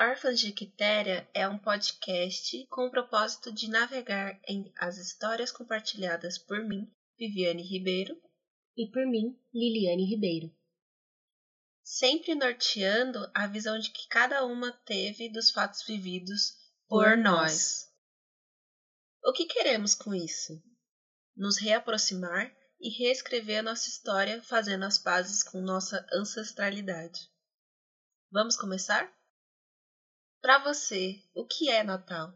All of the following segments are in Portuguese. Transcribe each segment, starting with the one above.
Órfãos de Quitéria é um podcast com o propósito de navegar em as histórias compartilhadas por mim, Viviane Ribeiro, e por mim, Liliane Ribeiro. sempre norteando a visão de que cada uma teve dos fatos vividos por nós. O que queremos com isso? Nos reaproximar e reescrever a nossa história fazendo as pazes com nossa ancestralidade. Vamos começar? Para você, o que é Natal?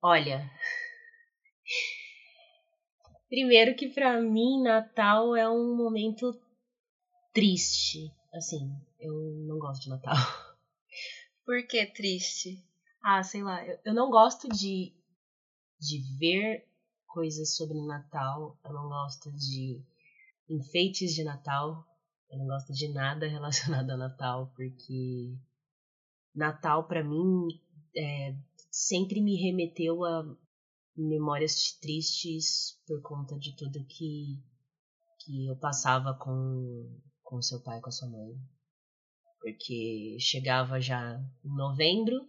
Olha, primeiro que pra mim Natal é um momento triste. Assim, eu não gosto de Natal. Por que triste? Ah, sei lá, eu, eu não gosto de, de ver coisas sobre Natal, eu não gosto de enfeites de Natal, eu não gosto de nada relacionado a Natal, porque Natal pra mim é, sempre me remeteu a memórias tristes por conta de tudo que, que eu passava com, com seu pai com a sua mãe. Porque chegava já em novembro,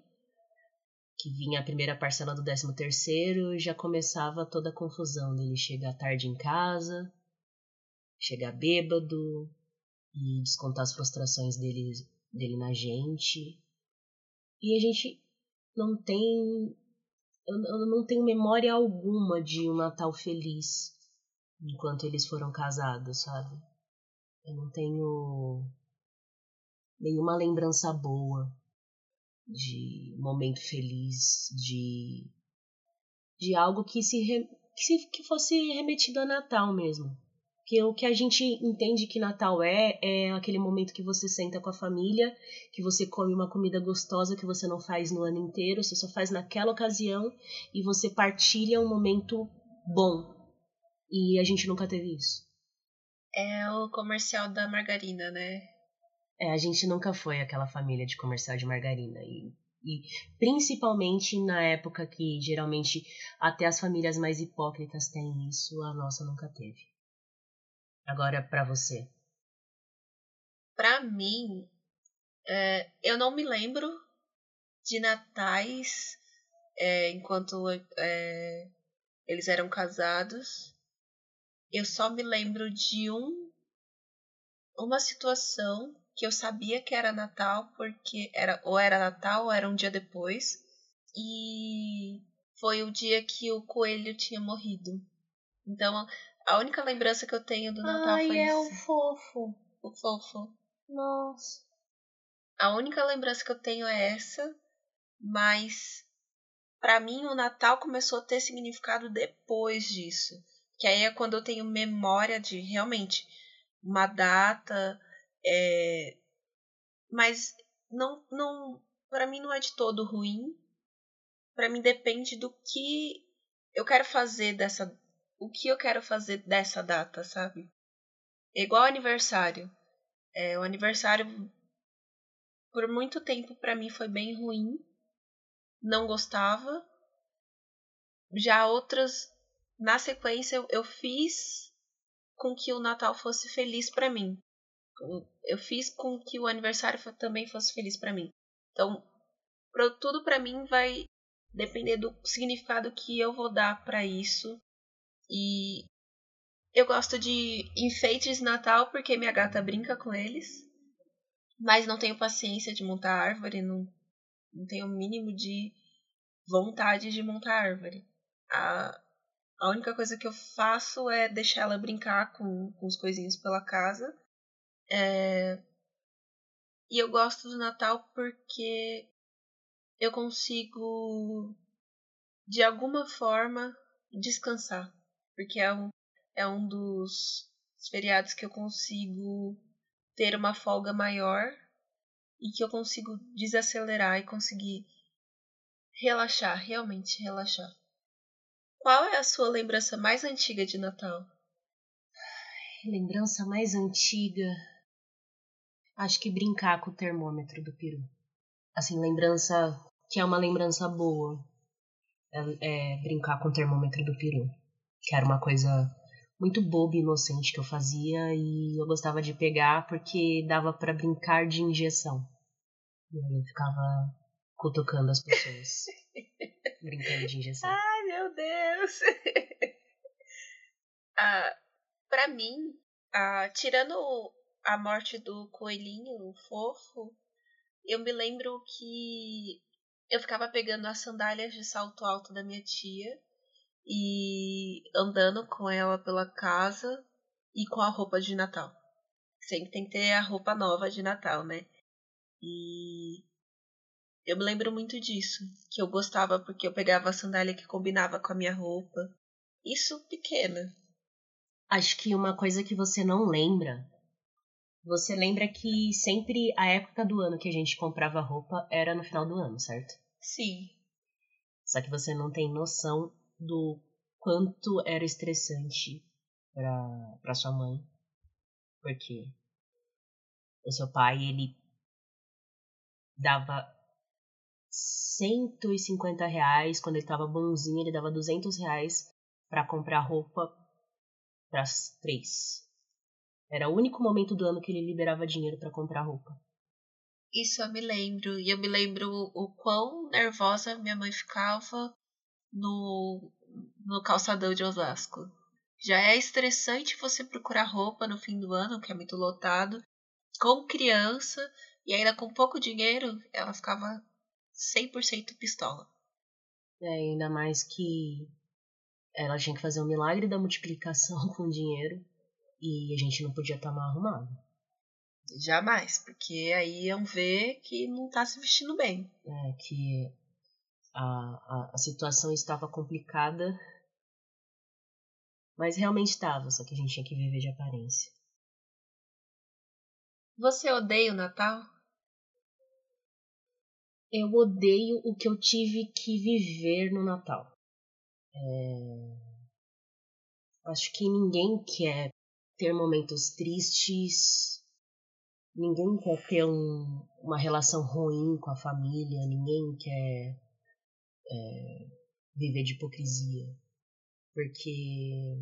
que vinha a primeira parcela do 13 terceiro, já começava toda a confusão dele chegar tarde em casa, chegar bêbado e descontar as frustrações dele, dele na gente. E a gente não tem. Eu, não tenho memória alguma de um Natal feliz enquanto eles foram casados, sabe? Eu não tenho nenhuma lembrança boa de momento feliz, de de algo que se, que, que fosse remetido a Natal mesmo. Que o que a gente entende que Natal é é aquele momento que você senta com a família, que você come uma comida gostosa que você não faz no ano inteiro, você só faz naquela ocasião e você partilha um momento bom. E a gente nunca teve isso. É o comercial da margarina, né? É, a gente nunca foi aquela família de comercial de margarina. E, e principalmente na época que geralmente até as famílias mais hipócritas têm isso, a nossa nunca teve. Agora para você. Pra mim, é, eu não me lembro de natais é, enquanto é, eles eram casados. Eu só me lembro de um uma situação que eu sabia que era Natal porque era ou era Natal ou era um dia depois e foi o dia que o coelho tinha morrido. Então a única lembrança que eu tenho do Natal Ai, foi é o isso. fofo. O fofo. Nossa. A única lembrança que eu tenho é essa, mas pra mim o Natal começou a ter significado depois disso. Que aí é quando eu tenho memória de realmente uma data, é... mas não, não, para mim não é de todo ruim. Para mim depende do que eu quero fazer dessa, o que eu quero fazer dessa data, sabe? É igual aniversário. É, o aniversário por muito tempo para mim foi bem ruim. Não gostava. Já outras na sequência eu, eu fiz com que o Natal fosse feliz para mim. Eu fiz com que o aniversário também fosse feliz para mim. Então, tudo para mim vai depender do significado que eu vou dar para isso. E eu gosto de enfeites de Natal porque minha gata brinca com eles. Mas não tenho paciência de montar árvore, não, não tenho o mínimo de vontade de montar árvore. A, a única coisa que eu faço é deixar ela brincar com, com os coisinhos pela casa. É, E eu gosto do Natal porque eu consigo, de alguma forma, descansar. Porque é um, é um dos feriados que eu consigo ter uma folga maior e que eu consigo desacelerar e conseguir relaxar, realmente relaxar. Qual é a sua lembrança mais antiga de Natal? Lembrança mais antiga. Acho que brincar com o termômetro do peru. Assim, lembrança que é uma lembrança boa. É, é brincar com o termômetro do peru. Que era uma coisa muito boba e inocente que eu fazia e eu gostava de pegar porque dava para brincar de injeção. E aí eu ficava cutucando as pessoas. brincando de injeção. Ai, meu Deus! ah, pra mim, ah, tirando a morte do coelhinho fofo, eu me lembro que eu ficava pegando as sandálias de salto alto da minha tia e andando com ela pela casa e com a roupa de Natal. Sempre tem que ter a roupa nova de Natal, né? E eu me lembro muito disso, que eu gostava porque eu pegava a sandália que combinava com a minha roupa. Isso pequena. Acho que uma coisa que você não lembra, você lembra que sempre a época do ano que a gente comprava roupa era no final do ano, certo? Sim. Só que você não tem noção do quanto era estressante para sua mãe. Porque o seu pai, ele dava 150 reais, quando ele tava bonzinho, ele dava 200 reais para comprar roupa para as três. Era o único momento do ano que ele liberava dinheiro para comprar roupa. Isso eu me lembro. E eu me lembro o quão nervosa minha mãe ficava no, no calçadão de Osasco. Já é estressante você procurar roupa no fim do ano, que é muito lotado, com criança, e ainda com pouco dinheiro, ela ficava 100% pistola. É, ainda mais que ela tinha que fazer o milagre da multiplicação com dinheiro e a gente não podia estar mal arrumado. Jamais, porque aí iam ver que não tá se vestindo bem. É, que a, a, a situação estava complicada, mas realmente estava, só que a gente tinha que viver de aparência. Você odeia o Natal? Eu odeio o que eu tive que viver no Natal. É... Acho que ninguém quer ter momentos tristes, ninguém quer ter um, uma relação ruim com a família, ninguém quer é, viver de hipocrisia. Porque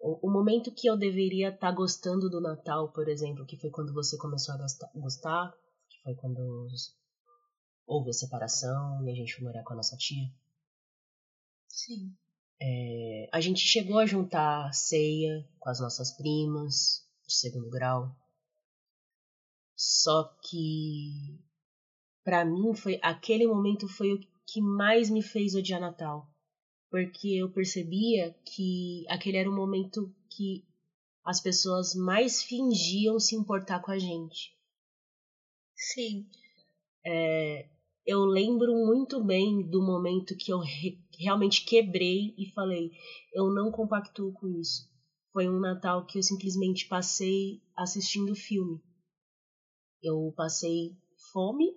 o, o, momento que eu deveria estar tá gostando do Natal, por exemplo, que foi quando você começou a gostar, gostar que foi quando houve a separação e a gente foi morar com a nossa tia. Sim. É, a gente chegou a juntar ceia com as nossas primas de segundo grau. Só que para mim foi aquele momento foi o que mais me fez odiar Natal, porque eu percebia que aquele era o momento que as pessoas mais fingiam se importar com a gente. Sim. É, eu lembro muito bem do momento que eu re realmente quebrei e falei: eu não compactuo com isso. Foi um Natal que eu simplesmente passei assistindo filme. Eu passei fome,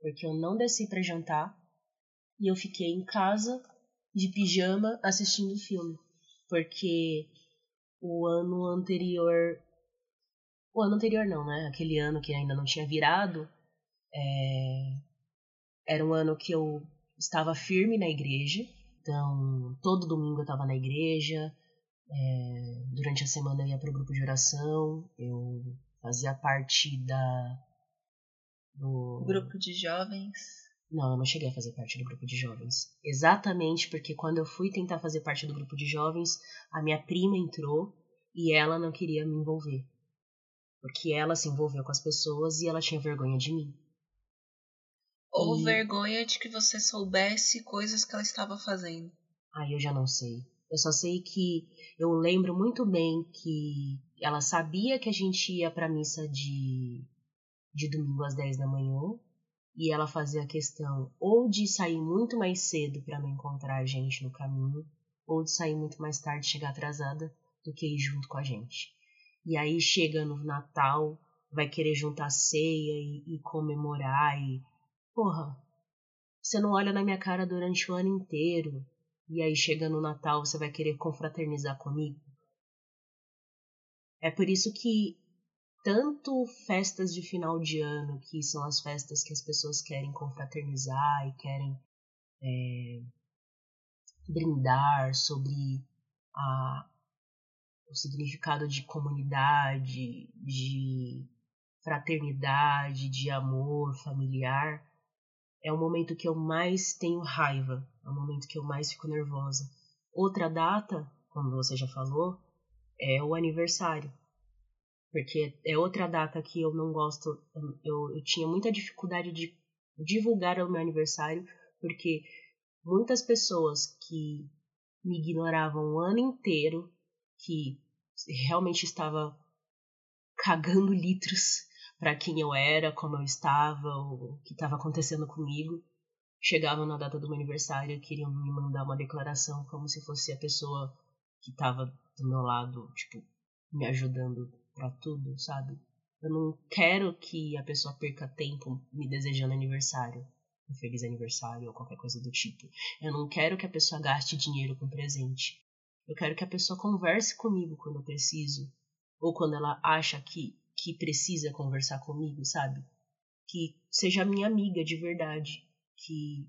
porque eu não desci para jantar, e eu fiquei em casa de pijama assistindo filme, porque o ano anterior, o ano anterior não, né? Aquele ano que ainda não tinha virado, é, era um ano que eu estava firme na igreja, então todo domingo eu estava na igreja, é, durante a semana eu ia para o grupo de oração, eu fazia parte da. Do... Grupo de jovens? Não, eu não cheguei a fazer parte do grupo de jovens. Exatamente porque quando eu fui tentar fazer parte do grupo de jovens, a minha prima entrou e ela não queria me envolver. Porque ela se envolveu com as pessoas e ela tinha vergonha de mim. Ou e... vergonha de que você soubesse coisas que ela estava fazendo. Ah, eu já não sei. Eu só sei que eu lembro muito bem que ela sabia que a gente ia pra missa de, de domingo às 10 da manhã. E ela fazia questão ou de sair muito mais cedo para não encontrar a gente no caminho, ou de sair muito mais tarde, chegar atrasada, do que ir junto com a gente. E aí chega no Natal, vai querer juntar ceia e, e comemorar e Porra, você não olha na minha cara durante o ano inteiro e aí chega no Natal você vai querer confraternizar comigo? É por isso que tanto festas de final de ano, que são as festas que as pessoas querem confraternizar e querem é, brindar sobre a, o significado de comunidade, de fraternidade, de amor familiar, é o momento que eu mais tenho raiva, é o momento que eu mais fico nervosa. Outra data, como você já falou, é o aniversário. Porque é outra data que eu não gosto. Eu, eu tinha muita dificuldade de divulgar o meu aniversário, porque muitas pessoas que me ignoravam o ano inteiro, que realmente estava cagando litros para quem eu era, como eu estava, o que estava acontecendo comigo. Chegavam na data do meu aniversário e queriam me mandar uma declaração como se fosse a pessoa que estava do meu lado, tipo, me ajudando para tudo, sabe? Eu não quero que a pessoa perca tempo me desejando aniversário, um feliz aniversário ou qualquer coisa do tipo. Eu não quero que a pessoa gaste dinheiro com presente. Eu quero que a pessoa converse comigo quando eu preciso, ou quando ela acha que que precisa conversar comigo, sabe? Que seja minha amiga de verdade, que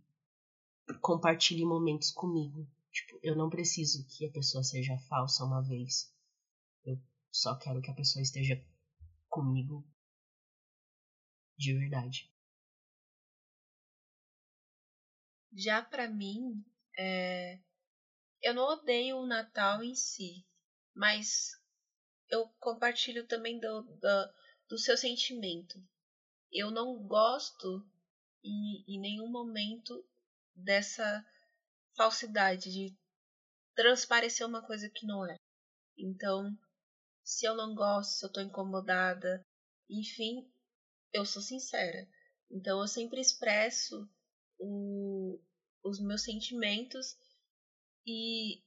compartilhe momentos comigo. Tipo, eu não preciso que a pessoa seja falsa uma vez. Só quero que a pessoa esteja comigo de verdade. Já para mim, é... eu não odeio o Natal em si, mas eu compartilho também do, do, do seu sentimento. Eu não gosto em, em nenhum momento dessa falsidade de transparecer uma coisa que não é. Então, se eu não gosto, se eu tô incomodada, enfim, eu sou sincera. Então, eu sempre expresso o, os meus sentimentos e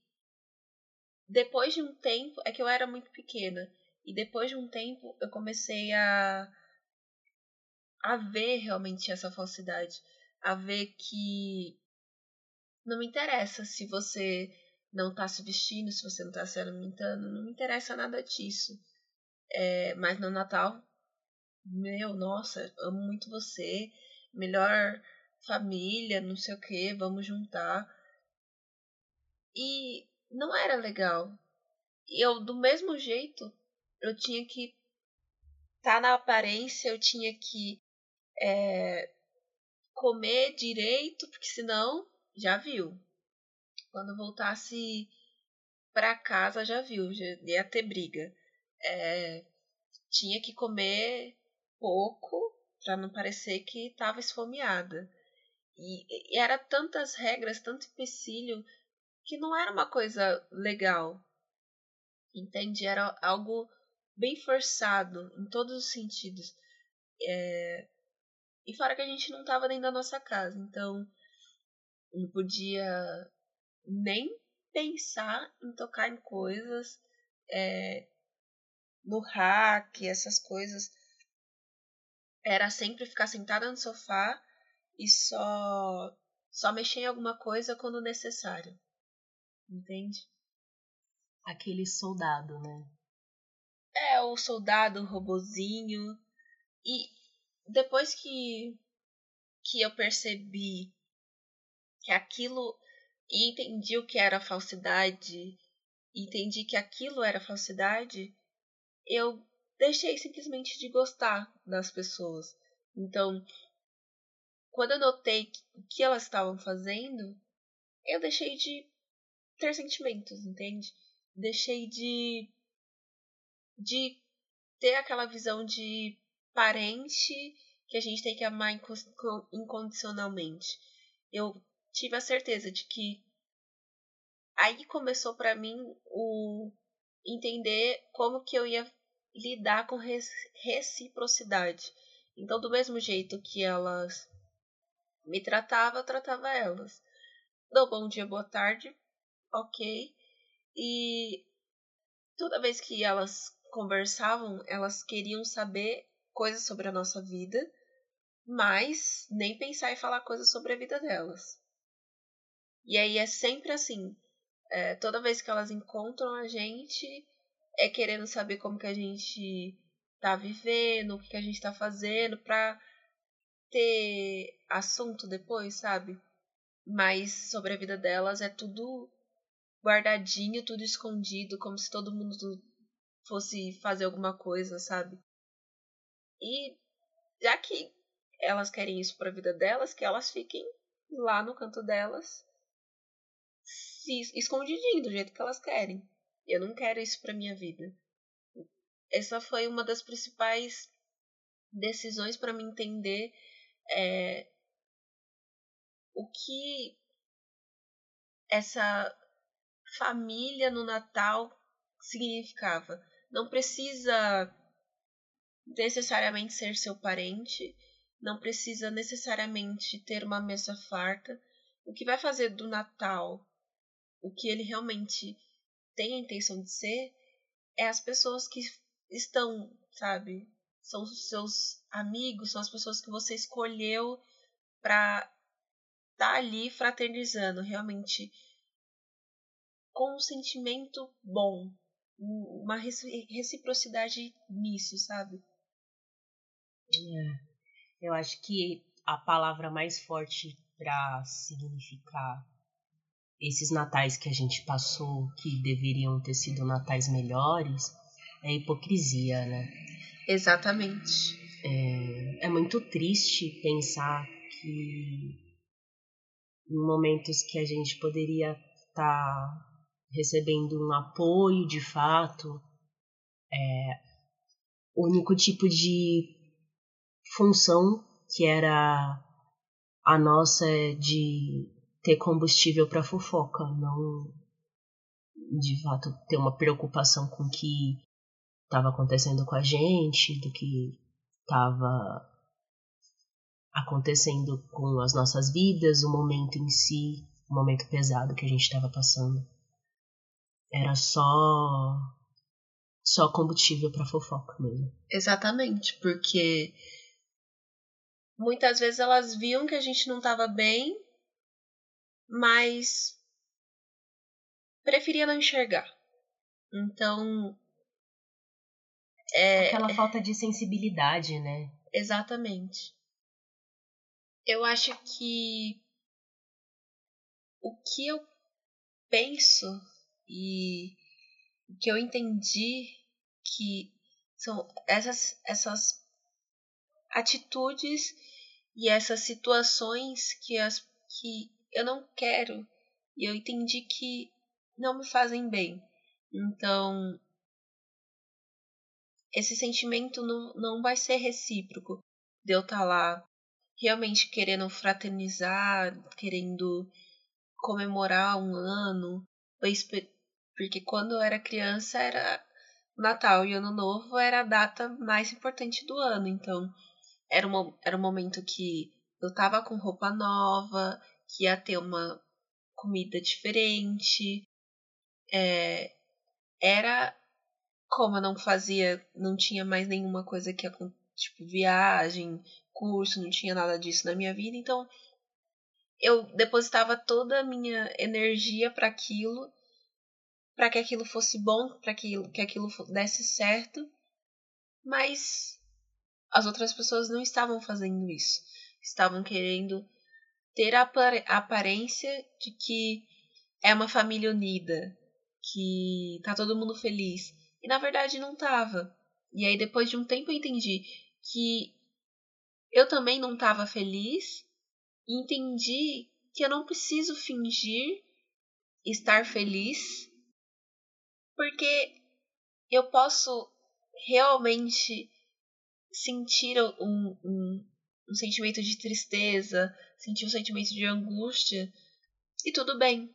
depois de um tempo, é que eu era muito pequena, e depois de um tempo eu comecei a a ver realmente essa falsidade, a ver que não me interessa se você não tá se vestindo, se você não tá se alimentando, não me interessa nada disso. É, mas no Natal, meu, nossa, amo muito você, melhor família, não sei o que, vamos juntar. E não era legal. Eu, do mesmo jeito, eu tinha que estar tá na aparência, eu tinha que é, comer direito, porque senão já viu. Quando voltasse para casa já viu, já ia ter briga. É, tinha que comer pouco para não parecer que estava esfomeada. E, e era tantas regras, tanto empecilho que não era uma coisa legal. Entende? Era algo bem forçado em todos os sentidos. É... E fora que a gente não estava dentro da nossa casa, então não podia nem pensar em tocar em coisas é... no hack, essas coisas. Era sempre ficar sentada no sofá e só só mexer em alguma coisa quando necessário. Entende? Aquele soldado, né? É, o soldado, o robozinho. E depois que, que eu percebi que aquilo. E entendi o que era falsidade, entendi que aquilo era falsidade, eu deixei simplesmente de gostar das pessoas. Então, quando eu notei o que elas estavam fazendo, eu deixei de ter sentimentos, entende? Deixei de de ter aquela visão de parente que a gente tem que amar incondicionalmente. Eu tive a certeza de que aí começou para mim o entender como que eu ia lidar com reciprocidade. Então, do mesmo jeito que elas me tratavam, eu tratava elas. Dou bom dia, boa tarde, ok. E toda vez que elas conversavam, elas queriam saber coisas sobre a nossa vida, mas nem pensar em falar coisas sobre a vida delas. E aí é sempre assim. É, toda vez que elas encontram a gente, é querendo saber como que a gente tá vivendo, o que, que a gente tá fazendo, pra ter assunto depois, sabe? Mas sobre a vida delas é tudo guardadinho, tudo escondido, como se todo mundo fosse fazer alguma coisa, sabe? E já que elas querem isso para a vida delas, que elas fiquem lá no canto delas, escondidinho do jeito que elas querem. Eu não quero isso para minha vida. Essa foi uma das principais decisões para me entender é, o que essa família no Natal significava. Não precisa necessariamente ser seu parente, não precisa necessariamente ter uma mesa farta. O que vai fazer do Natal o que ele realmente tem a intenção de ser é as pessoas que estão, sabe? São os seus amigos, são as pessoas que você escolheu para estar tá ali fraternizando, realmente com um sentimento bom, uma reciprocidade nisso, sabe? É. Eu acho que a palavra mais forte para significar esses natais que a gente passou, que deveriam ter sido natais melhores, é hipocrisia, né? Exatamente. É, é muito triste pensar que em momentos que a gente poderia estar tá recebendo um apoio de fato, é, o único tipo de função que era a nossa é de ter combustível para fofoca, não de fato ter uma preocupação com o que estava acontecendo com a gente, do que estava acontecendo com as nossas vidas, o momento em si, o momento pesado que a gente estava passando. Era só só combustível para fofoca mesmo. Exatamente, porque muitas vezes elas viam que a gente não estava bem mas preferia não enxergar. Então. É... Aquela falta de sensibilidade, né? Exatamente. Eu acho que o que eu penso e o que eu entendi que são essas, essas atitudes e essas situações que, as, que eu não quero. E eu entendi que não me fazem bem. Então, esse sentimento não, não vai ser recíproco de eu estar tá lá realmente querendo fraternizar, querendo comemorar um ano, porque quando eu era criança era Natal e Ano Novo era a data mais importante do ano, então era, uma, era um momento que eu tava com roupa nova, que ia ter uma comida diferente. É, era como eu não fazia, não tinha mais nenhuma coisa que tipo viagem, curso, não tinha nada disso na minha vida, então eu depositava toda a minha energia para aquilo, para que aquilo fosse bom, para que, que aquilo desse certo, mas as outras pessoas não estavam fazendo isso. Estavam querendo ter a aparência de que é uma família unida, que tá todo mundo feliz. E na verdade não tava. E aí depois de um tempo eu entendi que eu também não tava feliz e entendi que eu não preciso fingir estar feliz porque eu posso realmente sentir um, um, um sentimento de tristeza, sentir um sentimento de angústia, e tudo bem.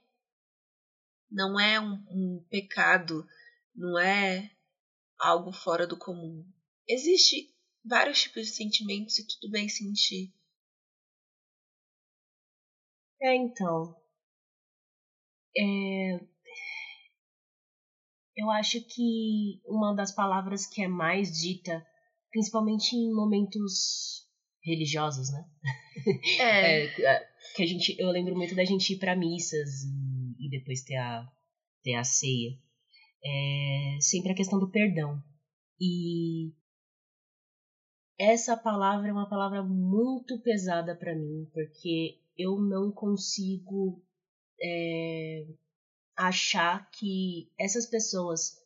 Não é um, um pecado, não é algo fora do comum. Existe vários tipos de sentimentos e tudo bem sentir. É, então. É... Eu acho que uma das palavras que é mais dita, principalmente em momentos religiosos, né? É. é. que a gente, eu lembro muito da gente ir para missas e, e, depois ter a, ter a ceia. É sempre a questão do perdão. E essa palavra é uma palavra muito pesada para mim, porque eu não consigo é, achar que essas pessoas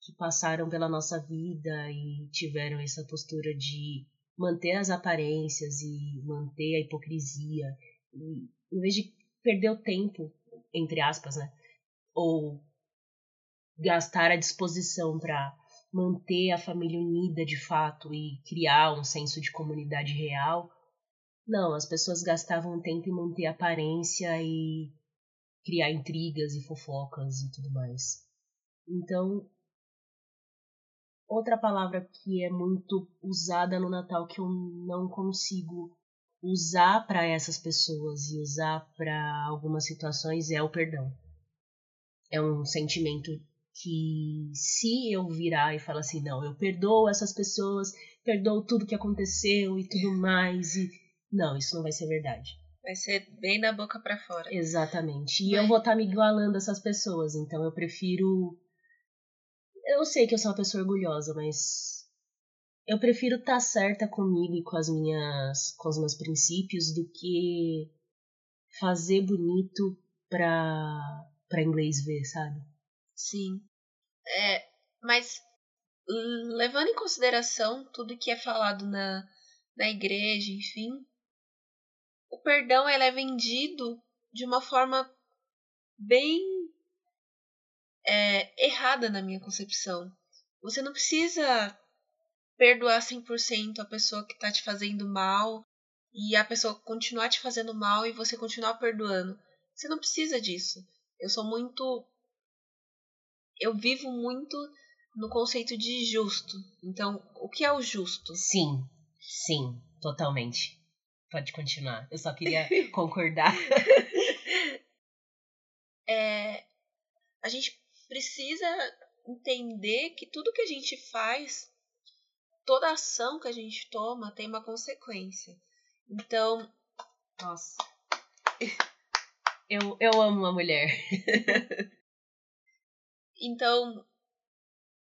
que passaram pela nossa vida e tiveram essa postura de manter as aparências e manter a hipocrisia, e, em vez de perder o tempo, entre aspas, né? Ou gastar a disposição para manter a família unida de fato e criar um senso de comunidade real. Não, as pessoas gastavam tempo em manter a aparência e criar intrigas e fofocas e tudo mais. Então, outra palavra que é muito usada no Natal que eu não consigo usar para essas pessoas e usar para algumas situações é o perdão. É um sentimento que se eu virar e falar assim, não, eu perdoo essas pessoas, perdoo tudo que aconteceu e tudo mais e não, isso não vai ser verdade. Vai ser bem da boca para fora. Exatamente. E eu vou estar tá me igualando a essas pessoas, então eu prefiro eu sei que eu sou uma pessoa orgulhosa, mas eu prefiro estar tá certa comigo e com as minhas com os meus princípios do que fazer bonito pra para inglês ver, sabe? Sim. É, mas levando em consideração tudo que é falado na, na igreja, enfim, o perdão ele é vendido de uma forma bem é, errada na minha concepção. Você não precisa perdoar 100% a pessoa que está te fazendo mal e a pessoa continuar te fazendo mal e você continuar perdoando. Você não precisa disso. Eu sou muito eu vivo muito no conceito de justo. Então, o que é o justo? Sim, sim, totalmente. Pode continuar. Eu só queria concordar. É, a gente precisa entender que tudo que a gente faz, toda ação que a gente toma tem uma consequência. Então, nossa. Eu, eu amo uma mulher. Então,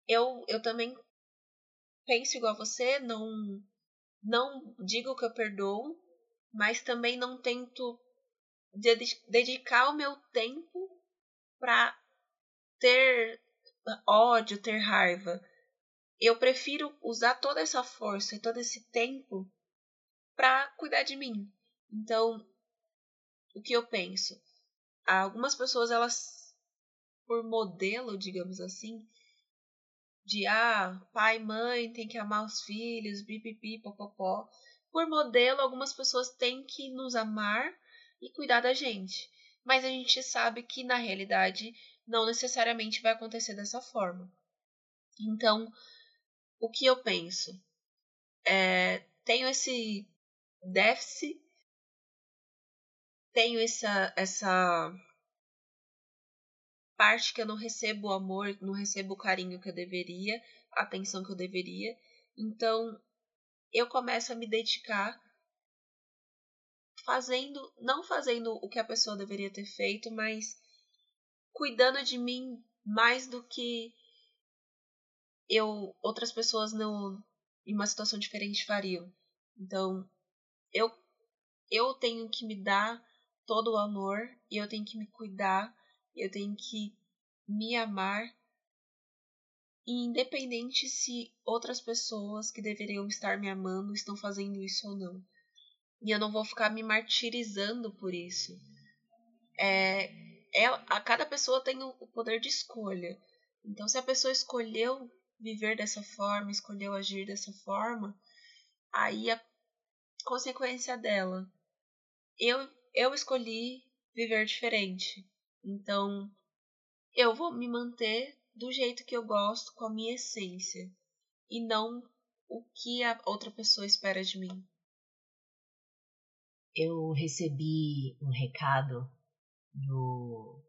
eu, eu também penso igual a você, não, não digo que eu perdoo, mas também não tento dedicar o meu tempo para ter ódio, ter raiva. Eu prefiro usar toda essa força e todo esse tempo para cuidar de mim. Então, o que eu penso? Algumas pessoas elas por modelo, digamos assim, de ah, pai, mãe tem que amar os filhos, pipipi, popopó. Por modelo, algumas pessoas têm que nos amar e cuidar da gente. Mas a gente sabe que na realidade não necessariamente vai acontecer dessa forma. Então, o que eu penso? É, tenho esse déficit, tenho essa, essa parte que eu não recebo o amor, não recebo o carinho que eu deveria, a atenção que eu deveria. Então, eu começo a me dedicar fazendo, não fazendo o que a pessoa deveria ter feito, mas cuidando de mim mais do que eu outras pessoas não em uma situação diferente fariam. Então, eu eu tenho que me dar todo o amor e eu tenho que me cuidar eu tenho que me amar, independente se outras pessoas que deveriam estar me amando estão fazendo isso ou não. E eu não vou ficar me martirizando por isso. É, é, a cada pessoa tem o poder de escolha. Então, se a pessoa escolheu viver dessa forma, escolheu agir dessa forma, aí a consequência dela. Eu, eu escolhi viver diferente. Então, eu vou me manter do jeito que eu gosto, com a minha essência, e não o que a outra pessoa espera de mim. Eu recebi um recado do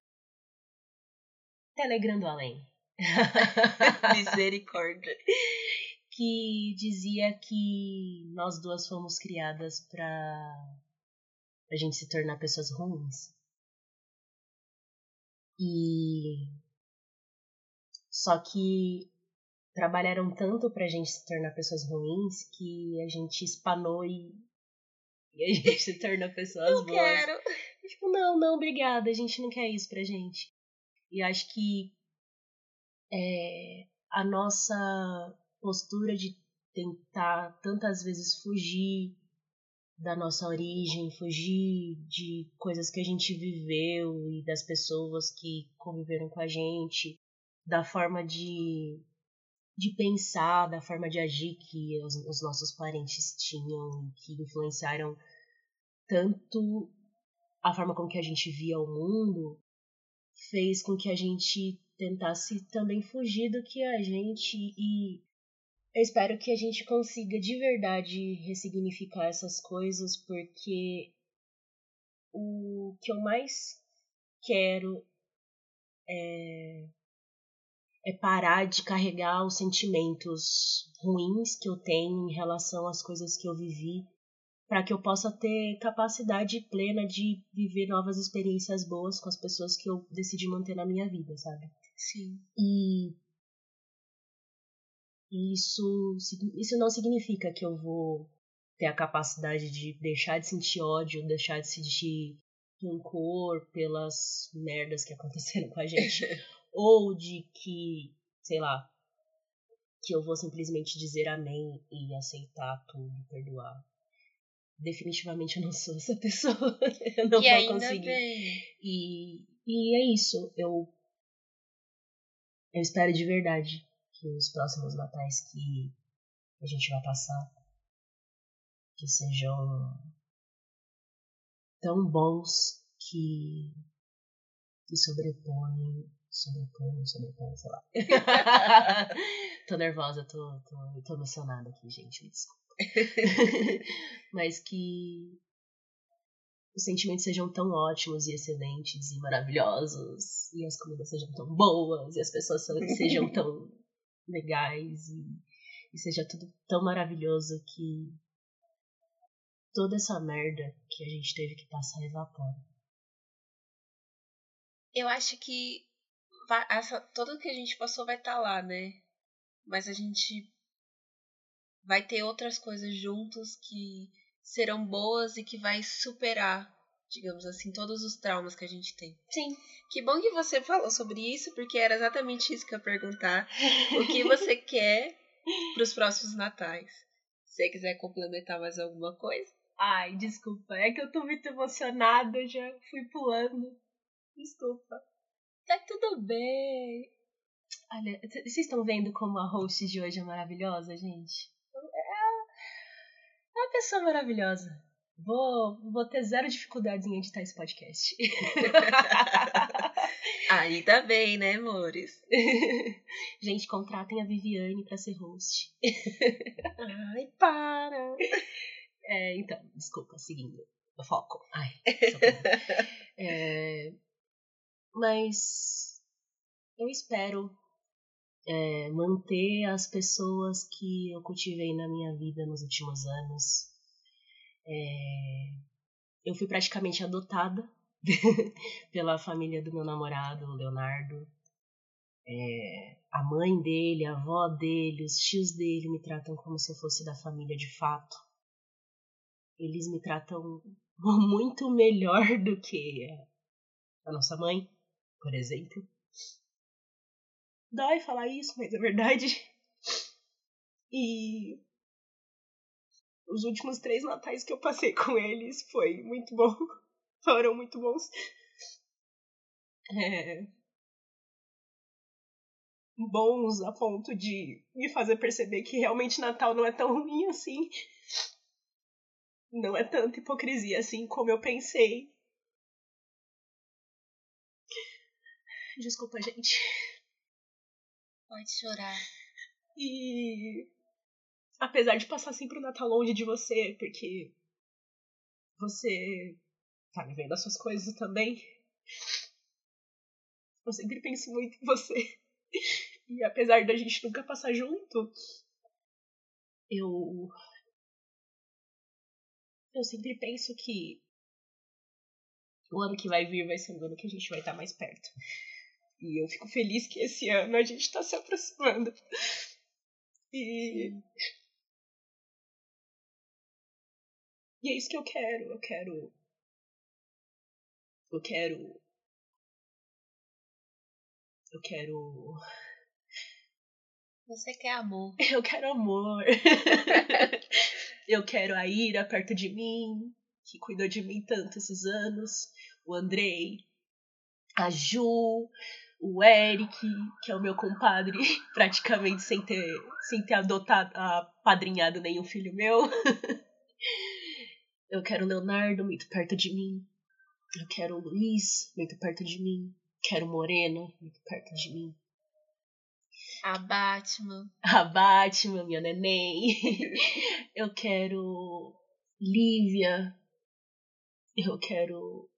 Telegram do Além. Misericórdia. que dizia que nós duas fomos criadas para a gente se tornar pessoas ruins. E só que trabalharam tanto pra gente se tornar pessoas ruins que a gente espanou e, e a gente se tornou pessoas não boas. Quero. Tipo, não, não, obrigada, a gente não quer isso pra gente. E acho que é, a nossa postura de tentar tantas vezes fugir da nossa origem, fugir de coisas que a gente viveu e das pessoas que conviveram com a gente, da forma de, de pensar, da forma de agir que os, os nossos parentes tinham, que influenciaram tanto a forma como que a gente via o mundo, fez com que a gente tentasse também fugir do que a gente e eu espero que a gente consiga de verdade ressignificar essas coisas, porque o que eu mais quero é, é parar de carregar os sentimentos ruins que eu tenho em relação às coisas que eu vivi, para que eu possa ter capacidade plena de viver novas experiências boas com as pessoas que eu decidi manter na minha vida, sabe? Sim. E isso, isso não significa que eu vou ter a capacidade de deixar de sentir ódio, deixar de sentir rancor pelas merdas que aconteceram com a gente. ou de que, sei lá, que eu vou simplesmente dizer amém e aceitar tudo, perdoar. Definitivamente eu não sou essa pessoa. eu não e vou conseguir. Bem. E, e é isso. Eu, eu espero de verdade que os próximos natais que a gente vai passar que sejam tão bons que, que sobrepõem sobrepõem, sobrepõem, sei lá. tô nervosa, tô, tô, tô emocionada aqui, gente, me desculpa. Mas que os sentimentos sejam tão ótimos e excelentes e maravilhosos, e as comidas sejam tão boas, e as pessoas sejam tão legais e, e seja tudo tão maravilhoso que toda essa merda que a gente teve que passar evapora. Eu acho que essa, tudo que a gente passou vai estar tá lá, né? Mas a gente vai ter outras coisas juntos que serão boas e que vai superar digamos assim, todos os traumas que a gente tem. Sim. Que bom que você falou sobre isso, porque era exatamente isso que eu ia perguntar. o que você quer para os próximos natais? Se você quiser complementar mais alguma coisa. Ai, desculpa, é que eu tô muito emocionada, já fui pulando. Desculpa. Tá tudo bem. Olha, vocês estão vendo como a host de hoje é maravilhosa, gente? É uma pessoa maravilhosa. Vou, vou ter zero dificuldades em editar esse podcast. Ainda bem, né, amores? Gente, contratem a Viviane para ser host. Ai, para! É, então, desculpa, seguindo. O foco. Ai, é, mas eu espero é, manter as pessoas que eu cultivei na minha vida nos últimos anos é... Eu fui praticamente adotada pela família do meu namorado, o Leonardo. É... A mãe dele, a avó dele, os tios dele me tratam como se eu fosse da família de fato. Eles me tratam muito melhor do que a nossa mãe, por exemplo. Dói falar isso, mas é verdade. E os últimos três natais que eu passei com eles foi muito bom. Foram muito bons. É... Bons a ponto de me fazer perceber que realmente Natal não é tão ruim assim. Não é tanta hipocrisia assim como eu pensei. Desculpa, gente. Pode chorar. E apesar de passar sempre o Natal longe de você, porque você tá vivendo as suas coisas também. Eu sempre penso muito em você. E apesar da gente nunca passar junto, eu. Eu sempre penso que o ano que vai vir vai ser o ano que a gente vai estar mais perto. E eu fico feliz que esse ano a gente está se aproximando. E. E é isso que eu quero. Eu quero. Eu quero. Eu quero. Você quer amor. Eu quero amor. eu quero a Ira perto de mim, que cuidou de mim tanto esses anos. O Andrei, a Ju, o Eric, que é o meu compadre, praticamente sem ter, sem ter adotado, apadrinhado nenhum filho meu. Eu quero o Leonardo muito perto de mim. Eu quero o Luiz muito perto de mim. Quero o Moreno muito perto de mim. A Batman. A Batman, minha neném. Eu quero Lívia. Eu quero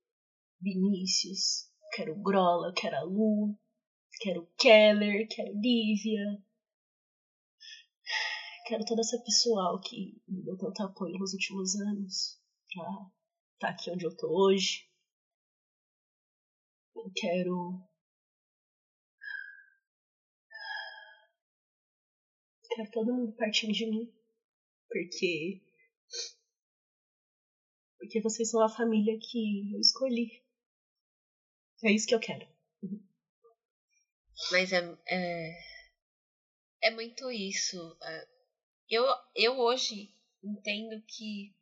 Vinícius. Quero Grola, quero a Lu. Quero Keller, quero Lívia. Quero toda essa pessoal que me deu tanto apoio nos últimos anos pra tá aqui onde eu tô hoje. Eu quero Quero todo mundo pertinho de mim. Porque. Porque vocês são a família que eu escolhi. É isso que eu quero. Mas é. É, é muito isso. É, eu, eu hoje entendo que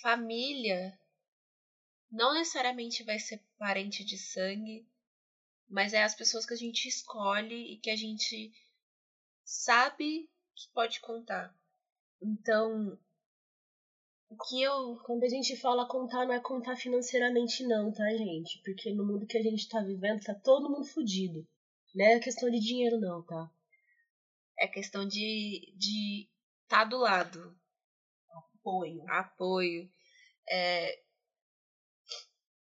família não necessariamente vai ser parente de sangue, mas é as pessoas que a gente escolhe e que a gente sabe que pode contar. Então, o que eu. Quando a gente fala contar, não é contar financeiramente, não, tá, gente? Porque no mundo que a gente tá vivendo, tá todo mundo fudido. Não é questão de dinheiro, não, tá? É questão de de tá do lado. Apoio. Apoio. É,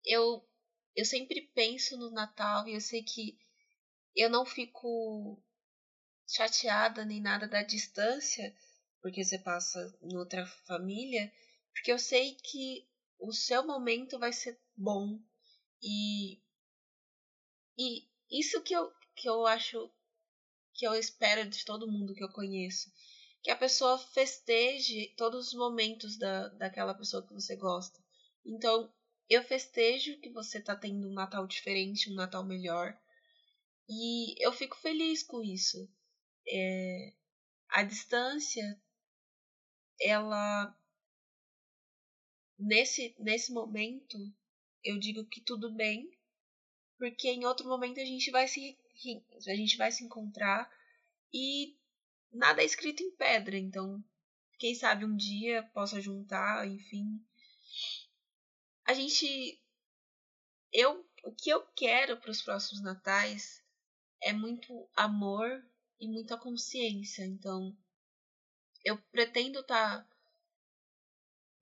eu, eu sempre penso no Natal e eu sei que eu não fico chateada nem nada da distância, porque você passa em outra família, porque eu sei que o seu momento vai ser bom e e isso que eu que eu acho que eu espero de todo mundo que eu conheço, que a pessoa festeje todos os momentos da, daquela pessoa que você gosta. Então, eu festejo que você tá tendo um Natal diferente, um Natal melhor. E eu fico feliz com isso é, a distância ela nesse nesse momento eu digo que tudo bem porque em outro momento a gente vai se a gente vai se encontrar e nada é escrito em pedra então quem sabe um dia possa juntar enfim a gente eu o que eu quero para os próximos natais é muito amor e muita consciência. Então, eu pretendo estar tá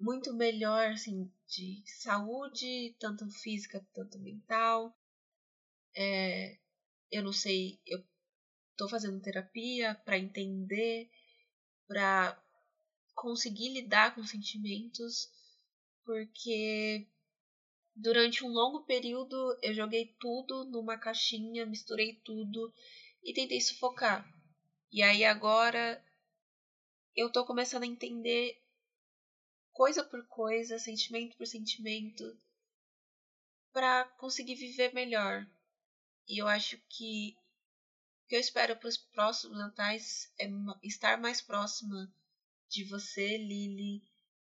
muito melhor, assim, de saúde, tanto física, tanto mental. É, eu não sei, eu tô fazendo terapia para entender, para conseguir lidar com sentimentos, porque durante um longo período eu joguei tudo numa caixinha, misturei tudo e tentei sufocar. E aí agora eu tô começando a entender coisa por coisa, sentimento por sentimento, para conseguir viver melhor. E eu acho que o que eu espero para os próximos natais é estar mais próxima de você, Lily,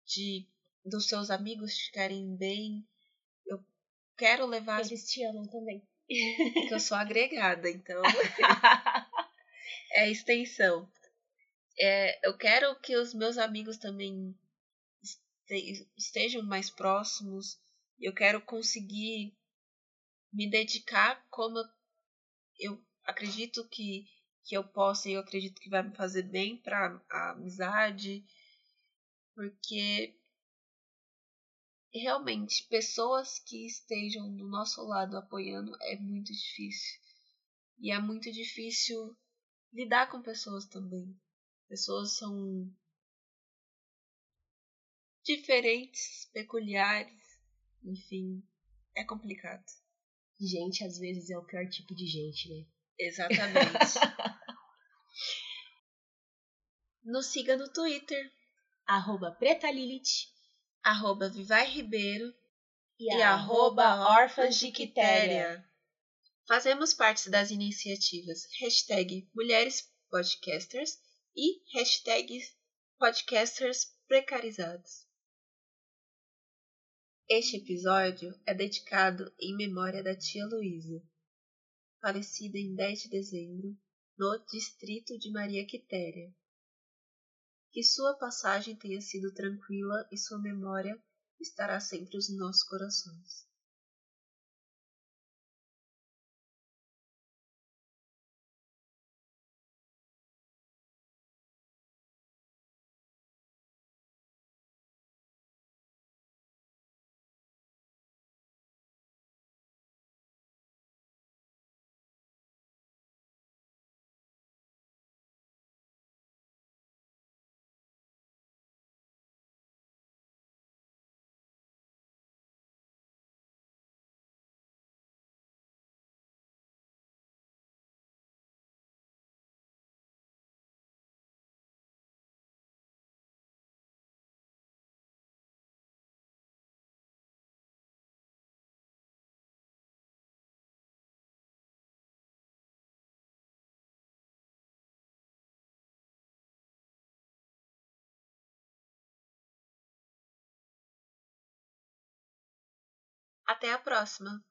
de dos seus amigos ficarem bem. Eu quero levar. Eles te amam também. Porque eu sou agregada, então. é extensão. É, eu quero que os meus amigos também estejam mais próximos. Eu quero conseguir me dedicar como eu acredito que, que eu posso e eu acredito que vai me fazer bem para a amizade. Porque realmente pessoas que estejam do nosso lado apoiando é muito difícil. E é muito difícil lidar com pessoas também. Pessoas são diferentes, peculiares, enfim, é complicado. Gente, às vezes é o pior tipo de gente, né? Exatamente. Nos siga no Twitter. Arroba Preta Lilith arroba Vivai Ribeiro e, e arroba Órfãs de Quitéria. Fazemos parte das iniciativas hashtag Mulheres Podcasters e hashtag Podcasters Precarizados. Este episódio é dedicado em memória da tia Luísa, falecida em 10 de dezembro, no distrito de Maria Quitéria. Que sua passagem tenha sido tranquila e sua memória estará sempre nos nossos corações. Até a próxima!